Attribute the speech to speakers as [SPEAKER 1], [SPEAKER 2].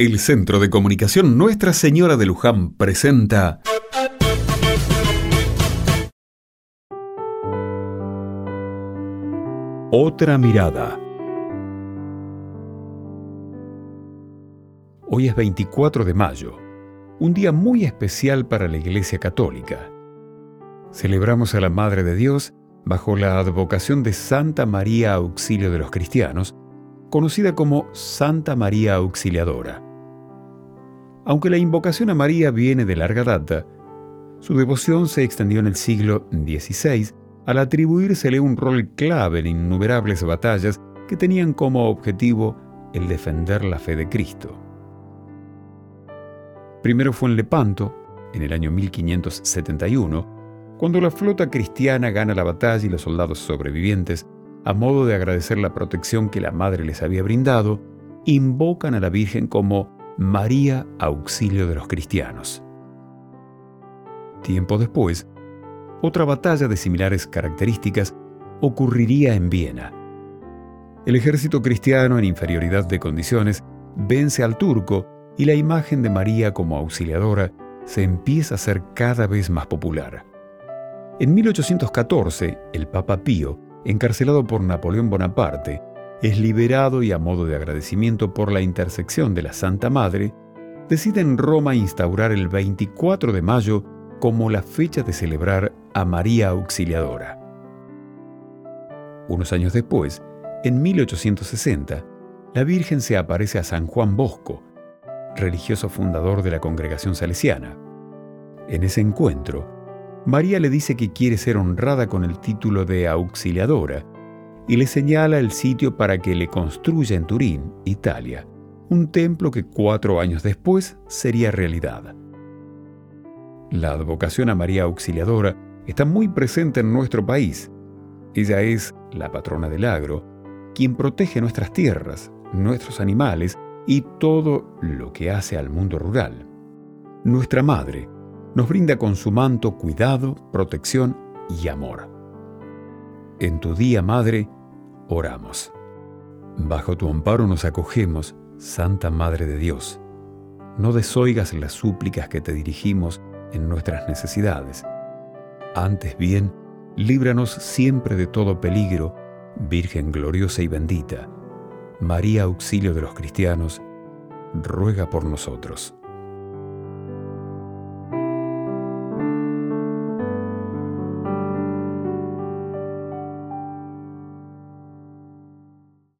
[SPEAKER 1] El Centro de Comunicación Nuestra Señora de Luján presenta Otra mirada. Hoy es 24 de mayo, un día muy especial para la Iglesia Católica. Celebramos a la Madre de Dios bajo la advocación de Santa María Auxilio de los Cristianos, conocida como Santa María Auxiliadora. Aunque la invocación a María viene de larga data, su devoción se extendió en el siglo XVI al atribuírsele un rol clave en innumerables batallas que tenían como objetivo el defender la fe de Cristo. Primero fue en Lepanto, en el año 1571, cuando la flota cristiana gana la batalla y los soldados sobrevivientes, a modo de agradecer la protección que la Madre les había brindado, invocan a la Virgen como María Auxilio de los Cristianos. Tiempo después, otra batalla de similares características ocurriría en Viena. El ejército cristiano en inferioridad de condiciones vence al turco y la imagen de María como auxiliadora se empieza a hacer cada vez más popular. En 1814, el Papa Pío, encarcelado por Napoleón Bonaparte, es liberado y a modo de agradecimiento por la intersección de la Santa Madre, decide en Roma instaurar el 24 de mayo como la fecha de celebrar a María Auxiliadora. Unos años después, en 1860, la Virgen se aparece a San Juan Bosco, religioso fundador de la congregación salesiana. En ese encuentro, María le dice que quiere ser honrada con el título de auxiliadora y le señala el sitio para que le construya en Turín, Italia, un templo que cuatro años después sería realidad. La advocación a María Auxiliadora está muy presente en nuestro país. Ella es la patrona del agro, quien protege nuestras tierras, nuestros animales y todo lo que hace al mundo rural. Nuestra Madre nos brinda con su manto cuidado, protección y amor. En tu día, Madre, Oramos. Bajo tu amparo nos acogemos, Santa Madre de Dios. No desoigas las súplicas que te dirigimos en nuestras necesidades. Antes bien, líbranos siempre de todo peligro, Virgen gloriosa y bendita. María, auxilio de los cristianos, ruega por nosotros.